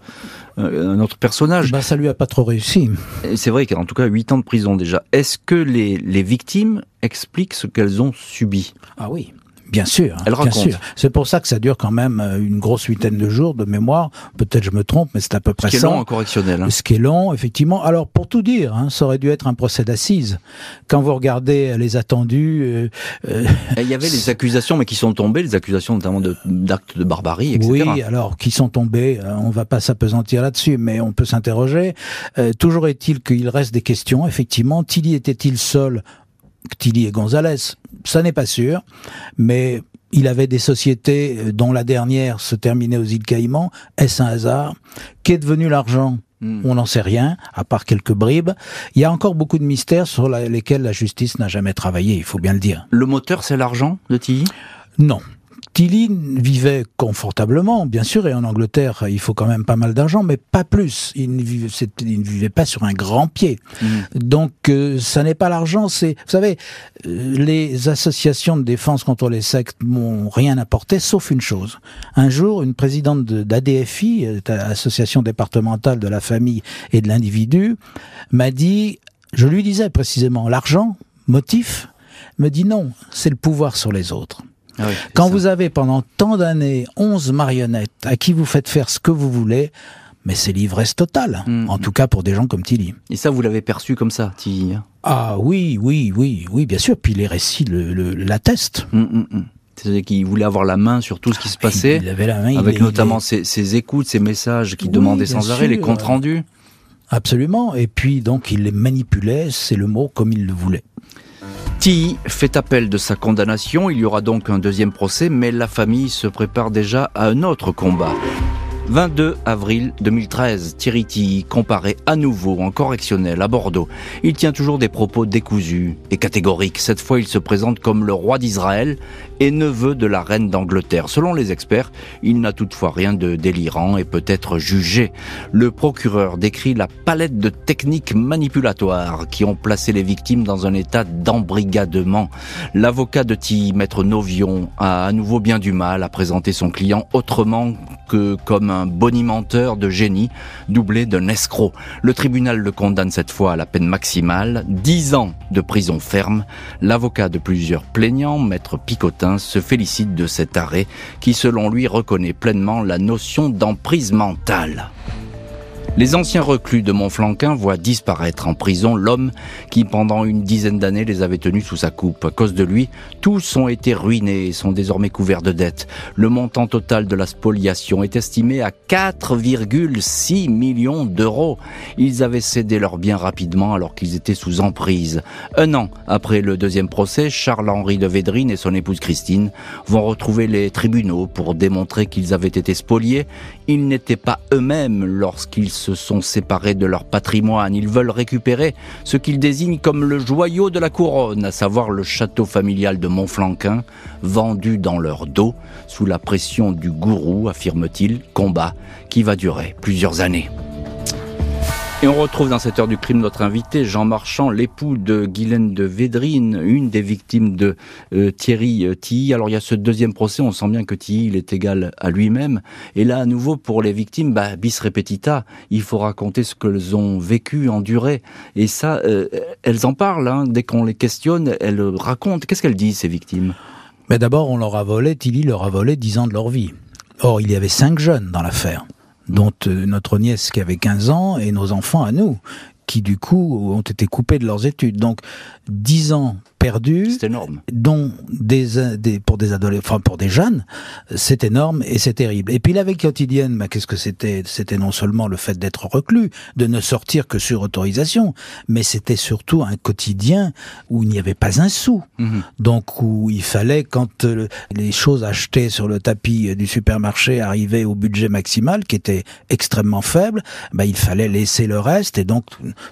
euh, un autre personnage. Bah, ça lui a pas trop réussi. C'est vrai qu'en tout cas, huit ans de prison déjà. Est-ce que les, les victimes expliquent ce qu'elles ont subi? Ah oui. Bien sûr, Elle bien sûr. C'est pour ça que ça dure quand même euh, une grosse huitaine de jours de mémoire. Peut-être je me trompe, mais c'est à peu près ça. Ce qui est long en correctionnel. Hein. Ce qui est long, effectivement. Alors pour tout dire, hein, ça aurait dû être un procès d'assises. Quand vous regardez les attendus, euh, euh il y avait les accusations, mais qui sont tombées, les accusations notamment d'actes de, barbarie, etc. Oui, alors qui sont tombées. Euh, on va pas s'apesantir là-dessus, mais on peut s'interroger. toujours est-il qu'il reste des questions. Effectivement, Tilly était-il seul Tilly et Gonzalez, ça n'est pas sûr, mais il avait des sociétés euh, dont la dernière se terminait aux îles Caïmans. Est-ce un hasard? Qu'est devenu l'argent? Hmm. On n'en sait rien, à part quelques bribes. Il y a encore beaucoup de mystères sur lesquels la justice n'a jamais travaillé, il faut bien le dire. Le moteur, c'est l'argent de Tilly? Non. Tilly vivait confortablement, bien sûr, et en Angleterre, il faut quand même pas mal d'argent, mais pas plus. Il ne vivait, il ne vivait pas sur un grand pied. Mmh. Donc, euh, ça n'est pas l'argent, c'est, vous savez, euh, les associations de défense contre les sectes m'ont rien apporté, sauf une chose. Un jour, une présidente d'ADFI, euh, Association départementale de la famille et de l'individu, m'a dit, je lui disais précisément, l'argent, motif, me dit non, c'est le pouvoir sur les autres. Ah oui, Quand ça. vous avez pendant tant d'années 11 marionnettes à qui vous faites faire ce que vous voulez, mais c'est l'ivresse totale. Mm. En tout cas pour des gens comme Tilly. Et ça, vous l'avez perçu comme ça, Tilly hein? Ah oui, oui, oui, oui, bien sûr. Puis les récits le- le- l'attestent. Hum, hum, hum. C'est-à-dire qu'il voulait avoir la main sur tout ce qui se passait, Il avait la main, avec il notamment ses, ses écoutes, ses messages qui Oui, demandaient bien sans arrêt, les comptes rendus. Absolument. Et puis donc il les manipulait, c'est le mot, comme il le voulait. Tilly fait appel de sa condamnation, il y aura donc un deuxième procès, mais la famille se prépare déjà à un autre combat. 22 avril 2013, Thierry Tilly comparé à nouveau en correctionnel à Bordeaux. Il tient toujours des propos décousus et catégoriques. Cette fois, il se présente comme le roi d'Israël et neveu de la reine d'Angleterre. Selon les experts, il n'a toutefois rien de délirant et peut être jugé. Le procureur décrit la palette de techniques manipulatoires qui ont placé les victimes dans un état d'embrigadement. L'avocat de Tilly, maître Novion, a à nouveau bien du mal à présenter son client autrement que comme un bonimenteur de génie doublé d'un escroc. Le tribunal le condamne cette fois à la peine maximale, 10 ans de prison ferme. L'avocat de plusieurs plaignants, maître Picotin, se félicite de cet arrêt qui, selon lui, reconnaît pleinement la notion d'emprise mentale. Les anciens reclus de Montflanquin voient disparaître en prison l'homme qui, pendant une dizaine d'années, les avait tenus sous sa coupe. À cause de lui, tous ont été ruinés et sont désormais couverts de dettes. Le montant total de la spoliation est estimé à 4,6 millions d'euros. Ils avaient cédé leurs biens rapidement alors qu'ils étaient sous emprise. Un an après le deuxième procès, Charles-Henri de Védrine et son épouse Christine vont retrouver les tribunaux pour démontrer qu'ils avaient été spoliés. Ils n'étaient pas eux-mêmes lorsqu'ils sont séparés de leur patrimoine. Ils veulent récupérer ce qu'ils désignent comme le joyau de la couronne, à savoir le château familial de Montflanquin, vendu dans leur dos, sous la pression du gourou, affirme-t-il, combat qui va durer plusieurs années. Et on retrouve dans cette heure du crime notre invité, Jean Marchand, l'époux de Guylaine de Védrine, une des victimes de euh, Thierry euh, Tilly. Alors il y a ce deuxième procès, on sent bien que Tilly il est égal à lui-même. Et là, à nouveau, pour les victimes, bah, bis repetita, il faut raconter ce qu'elles ont vécu, enduré. Et ça, euh, elles en parlent, hein. dès qu'on les questionne, elles racontent. Qu'est-ce qu'elles disent, ces victimes? Mais d'abord, on leur a volé, Tilly leur a volé 10 ans de leur vie. Or, il y avait cinq jeunes dans l'affaire, dont euh, notre nièce qui avait 15 ans et nos enfants à nous, qui du coup ont été coupés de leurs études. Donc, 10 ans perdus, C'est énorme. dont des, euh, des pour des adolescents, enfin pour des jeunes, c'est énorme et c'est terrible. Et puis la vie quotidienne, bah, qu'est-ce que c'était? C'était non seulement le fait d'être reclus, de ne sortir que sur autorisation, mais c'était surtout un quotidien où il n'y avait pas un sou. Mhm. Donc où il fallait, quand euh, les choses achetées sur le tapis euh, du supermarché arrivaient au budget maximal, qui était extrêmement faible, bah, il fallait laisser le reste et donc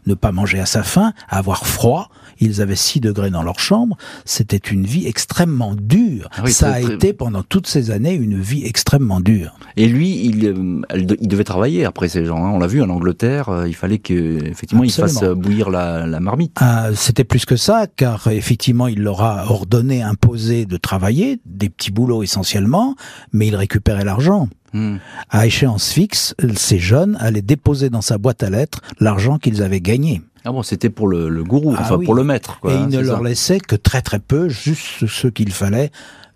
ne pas manger à sa faim, avoir froid. Ils avaient 6 degrés dans leur chambre. C'était une vie extrêmement dure. Ah oui, Ça a très- été pendant toutes ces années une vie extrêmement dure. Et lui, il, euh, il devait travailler après ces gens. hein. On l'a vu en Angleterre. euh, Il fallait que, effectivement, il fasse euh, bouillir la, la marmite. Ah, C'était plus que ça, car effectivement, il leur a ordonné, imposé de travailler, des petits boulots essentiellement, mais il récupérait l'argent. Hmm. À échéance fixe, ces jeunes allaient déposer dans sa boîte à lettres l'argent qu'ils avaient gagné. Ah bon, c'était pour le, le gourou, Ah enfin oui. pour le maître. Quoi, Et hein, il ne c'est leur laissait que très très peu, juste ce qu'il fallait,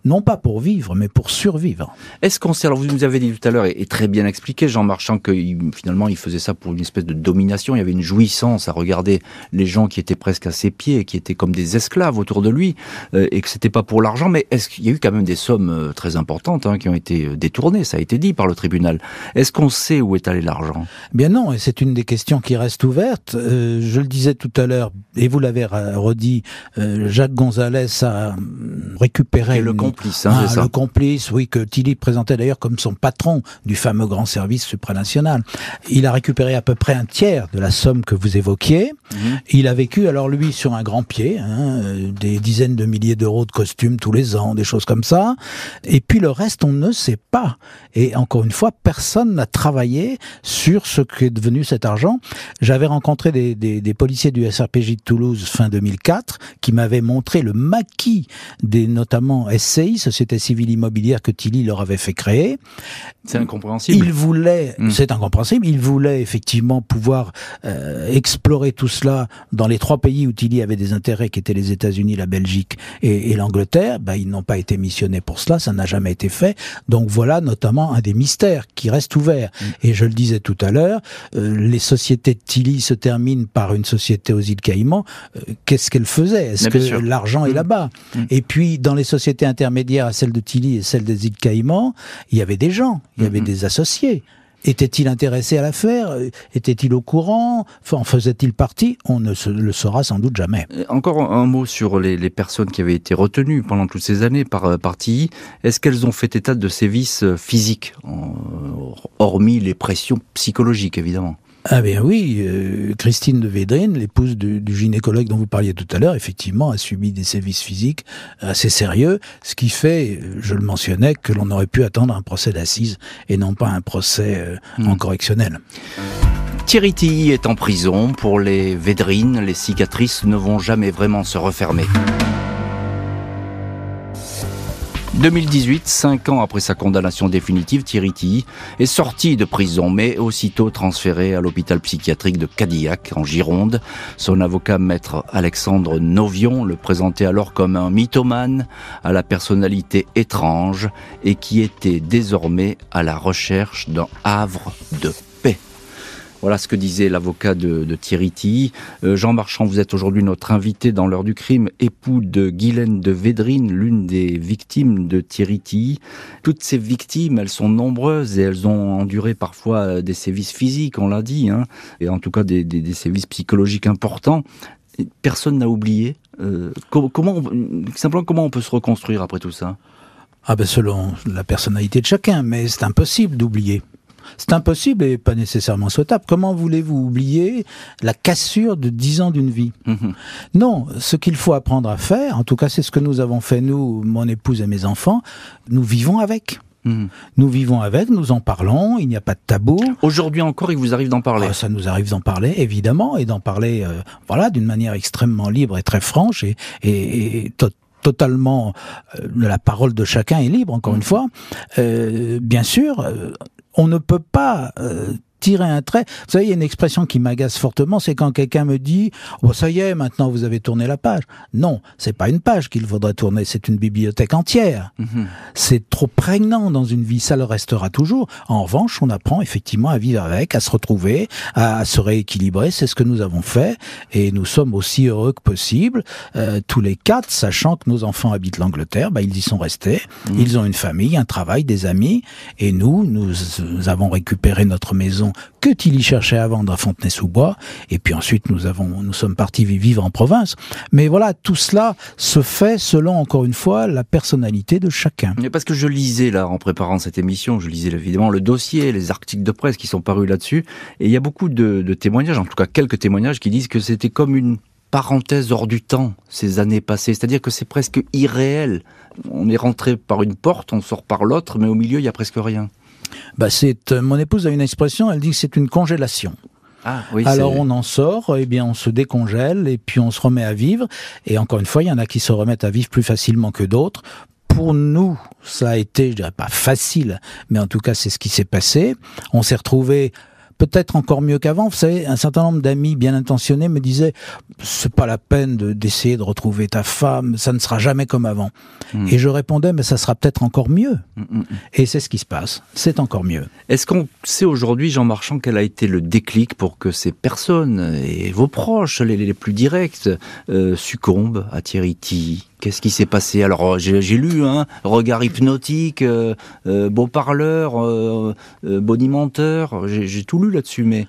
non pas pour vivre, mais pour survivre. Est-ce qu'on sait, alors vous nous avez dit tout à l'heure, et, et très bien expliqué, Jean Marchand, que finalement il faisait ça pour une espèce de domination, il y avait une jouissance à regarder les gens qui étaient presque à ses pieds, qui étaient comme des esclaves autour de lui, euh, et que c'était pas pour l'argent, mais est-ce qu'il y a eu quand même des sommes euh, très importantes hein, qui ont été euh, détournées, ça a été dit par le tribunal. Est-ce qu'on sait où est allé l'argent? Bien non, et c'est une des questions qui reste ouverte. Euh, je le disais tout à l'heure, et vous l'avez redit, euh, Jacques Gonzalez a hum, récupéré... Le une- complice, hein, Ah, ça le complice, oui, que Tilly présentait d'ailleurs comme son patron du fameux grand service supranational. Il a récupéré à peu près un tiers de la somme que vous évoquiez. Mhm. Il a vécu, alors lui, sur un grand pied, hein, euh, des dizaines de milliers d'euros de costumes tous les ans, des choses comme ça. Et puis le reste, on ne sait pas. Et encore une fois, personne n'a travaillé sur ce qu'est devenu cet argent. J'avais rencontré des, des, des policiers du SRPJ de Toulouse fin 2004 qui m'avaient montré le maquis des notamment SC Société Civile Immobilière que Tilly leur avait fait créer. C'est incompréhensible. Il voulait, Mm. c'est incompréhensible, il voulait effectivement pouvoir euh, explorer tout cela dans les trois pays où Tilly avait des intérêts, qui étaient les États-Unis, la Belgique et, et l'Angleterre. Bah, ils n'ont pas été missionnés pour cela, ça n'a jamais été fait. Donc voilà notamment un des mystères qui reste ouvert. Et je le disais tout à l'heure, euh, les sociétés de Tilly se terminent par une société aux îles Caïmans. Euh, Qu'est-ce qu'elle faisait Est-ce que l'argent est Mm. là-bas? Et puis dans les sociétés intermédiaires à celle de Tilly et celle des îles Caïmans, il y avait des gens, il y avait Mhm. des associés. Était-il intéressé à l'affaire? Était-il au courant? En faisait-il partie? On ne se le saura sans doute jamais. Encore un mot sur les, les personnes qui avaient été retenues pendant toutes ces années par, euh, par TI. Est-ce qu'elles ont fait état de sévices euh, physiques, hormis les pressions psychologiques, évidemment? Ah bien oui, euh, Christine de Védrine, l'épouse du, du gynécologue dont vous parliez tout à l'heure, effectivement, a subi des sévices physiques assez sérieux, ce qui fait, euh, je le mentionnais, que l'on aurait pu attendre un procès d'assises et non pas un procès euh, en Mm. correctionnel. Thierry Tilly est en prison. Pour les Védrines, les cicatrices ne vont jamais vraiment se refermer. 2018, cinq ans après sa condamnation définitive, Thierry Tilly est sorti de prison, mais aussitôt transféré à l'hôpital psychiatrique de Cadillac, en Gironde. Son avocat, maître Alexandre Novion, le présentait alors comme un mythomane à la personnalité étrange et qui était désormais à la recherche d'un havre de paix. Voilà ce que disait l'avocat de, de Thierry Tilly. Euh, Jean Marchand, vous êtes aujourd'hui notre invité dans l'heure du crime, époux de Guylaine de Védrine, l'une des victimes de Thierry Tilly. Toutes ces victimes, elles sont nombreuses et elles ont enduré parfois euh, des sévices physiques, on l'a dit, hein, et en tout cas des, sévices psychologiques importants. Personne n'a oublié. Euh, co- comment, on- simplement, comment on peut se reconstruire après tout ça? Ah ben selon la personnalité de chacun, mais c'est impossible d'oublier. C'est impossible et pas nécessairement souhaitable. Comment voulez-vous oublier la cassure de dix ans d'une vie Mhm. Non, ce qu'il faut apprendre à faire, en tout cas c'est ce que nous avons fait nous, mon épouse et mes enfants, nous vivons avec. Mhm. Nous vivons avec, nous en parlons, il n'y a pas de tabou. Aujourd'hui encore, il vous arrive d'en parler. Ah, ça nous arrive d'en parler, évidemment, et d'en parler, euh, voilà, d'une manière extrêmement libre et très franche et, et, et to- totalement euh, la parole de chacun est libre. Encore une fois, Euh, bien sûr, euh, on ne peut pas. euh, tirer un trait. Vous savez, il y a une expression qui m'agace fortement, c'est quand quelqu'un me dit "Oh ça y est, maintenant vous avez tourné la page." Non, c'est pas une page qu'il faudrait tourner, c'est une bibliothèque entière. Mhm. C'est trop prégnant dans une vie, ça le restera toujours. En revanche, on apprend effectivement à vivre avec, à se retrouver, à, à se rééquilibrer. C'est ce que nous avons fait et nous sommes aussi heureux que possible, euh, tous les quatre, sachant que nos enfants habitent l'Angleterre, bah, ils y sont restés. Ils ont une famille, un travail, des amis, et nous, nous, nous avons récupéré notre maison que Tilly cherchait à vendre à Fontenay-sous-Bois, et puis ensuite nous avons, nous sommes partis vivre en province. Mais voilà, tout cela se fait selon encore une fois la personnalité de chacun. Parce que je lisais là en préparant cette émission, je lisais évidemment le dossier, les articles de presse qui sont parus là-dessus, et il y a beaucoup de, de témoignages, en tout cas quelques témoignages qui disent que c'était comme une parenthèse hors du temps ces années passées, c'est-à-dire que c'est presque irréel. On est rentré par une porte, on sort par l'autre, mais au milieu il y a presque rien. Bah c'est euh, mon épouse a une expression, elle dit que c'est une congélation. Ah oui. Alors on en sort, eh bien on se décongèle et puis on se remet à vivre. Et encore une fois, il y en a qui se remettent à vivre plus facilement que d'autres. Pour nous, ça a été, je dirais pas facile, mais en tout cas c'est ce qui s'est passé. On s'est retrouvés peut-être encore mieux qu'avant. Vous savez, un certain nombre d'amis bien intentionnés me disaient c'est pas la peine de- d'essayer de retrouver ta femme, ça ne sera jamais comme avant. Mm. Et je répondais mais ça sera peut-être encore mieux. Mm, mm. Et c'est ce qui se passe. C'est encore mieux. Est-ce qu'on sait aujourd'hui, Jean Marchand, quel a été le déclic pour que ces personnes et vos proches, les, les plus directs, euh, succombent à Thierry Tilly? Qu'est-ce qui s'est passé? Alors, euh, j'ai lu, hein, regard hypnotique, euh, euh, beau parleur, euh, euh, bonimenteur, j'ai tout lu là-dessus, mais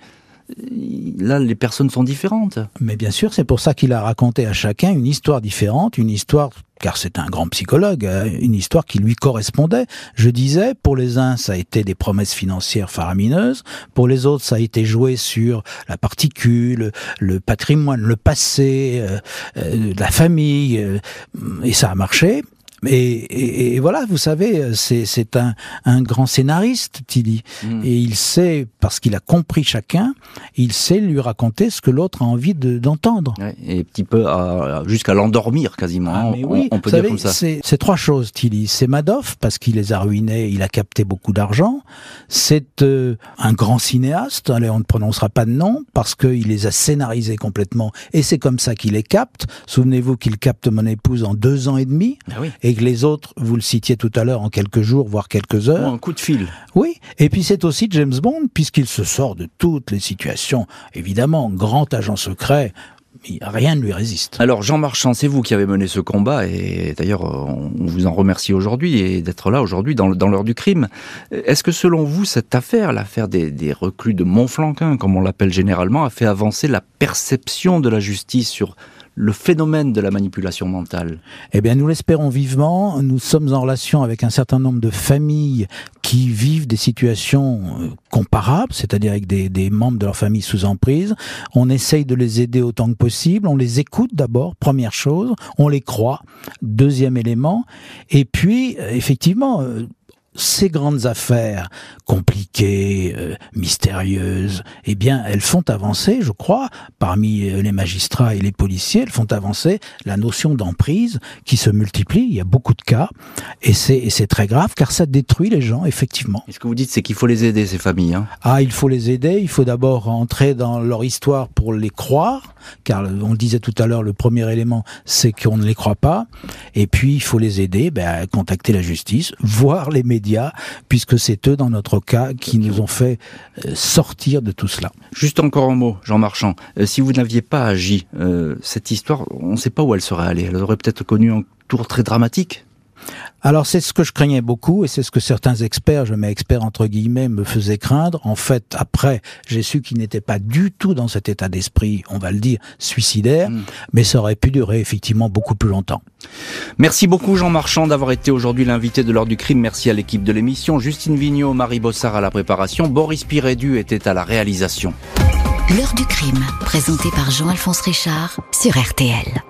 là, les personnes sont différentes. Mais bien sûr, c'est pour ça qu'il a raconté à chacun une histoire différente, une histoire, car c'est un grand psychologue, euh, une histoire qui lui correspondait. Je disais, pour les uns, ça a été des promesses financières faramineuses, pour les autres, ça a été joué sur la particule, le patrimoine, le passé, euh, euh, la famille, euh, et ça a marché. Et, et, voilà, vous savez, c'est un, un, grand scénariste, Tilly. Mm. Et il sait, parce qu'il a compris chacun, il sait lui raconter ce que l'autre a envie d'entendre. et un petit peu jusqu'à l'endormir quasiment. Ah, mais oui, on, peut dire comme ça. C'est trois choses, Tilly. C'est Madoff, parce qu'il les a ruinés, il a capté beaucoup d'argent. C'est euh, un grand cinéaste, allez, on ne prononcera pas de nom, parce qu'il les a scénarisés complètement. Et c'est comme ça qu'il les capte. Souvenez-vous qu'il capte mon épouse en deux ans et demi. Ah oui et que les autres, vous le citiez tout à l'heure, en quelques jours, voire quelques heures. un coup de fil. Oui, et puis c'est aussi James Bond, puisqu'il se sort de toutes les situations. Évidemment, grand agent secret, rien ne lui résiste. Alors Jean Marchand, c'est vous qui avez mené ce combat et d'ailleurs on vous en remercie aujourd'hui et d'être là aujourd'hui dans, l'heure du crime. Est-ce que selon vous cette affaire, l'affaire des, des reclus de Montflanquin comme on l'appelle généralement, a fait avancer la perception de la justice sur le phénomène de la manipulation mentale Eh bien, nous l'espérons vivement. Nous sommes en relation avec un certain nombre de familles qui vivent des situations euh, comparables, c'est-à-dire avec des, membres de leur famille sous emprise. On essaye de les aider autant que possible. On les écoute d'abord, première chose. On les croit, deuxième élément. Et puis, euh, effectivement, euh, ces grandes affaires compliquées, euh, mystérieuses, eh bien, elles font avancer, je crois, parmi euh, les magistrats et les policiers, elles font avancer la notion d'emprise qui se multiplie. Il y a beaucoup de cas, et c'est très grave car ça détruit les gens, effectivement. Et ce que vous dites, c'est qu'il faut les aider, ces familles. Hein ah, il faut les aider. Il faut d'abord entrer dans leur histoire pour les croire, car on le disait tout à l'heure, le premier élément, c'est qu'on ne les croit pas. Et puis, il faut les aider ben, à contacter la justice, voir les médias puisque c'est eux, dans notre cas, qui nous ont fait euh, sortir de tout cela. Juste encore un mot, Jean Marchand. Euh, si vous n'aviez pas agi, euh, cette histoire, on ne sait pas où elle serait allée. Elle aurait peut-être connu un tour très dramatique alors c'est ce que je craignais beaucoup et c'est ce que certains experts, je mets experts entre guillemets, me faisaient craindre. En fait, après, j'ai su qu'il n'était pas du tout dans cet état d'esprit, on va le dire, suicidaire, hmm. mais ça aurait pu durer effectivement beaucoup plus longtemps. Merci beaucoup Jean Marchand d'avoir été aujourd'hui l'invité de l'heure du crime. Merci à l'équipe de l'émission. Justine Vignot, Marie Bossard à la préparation, Boris Pirédu était à la réalisation. L'heure du crime, présenté par Jean-Alphonse Richard sur RTL.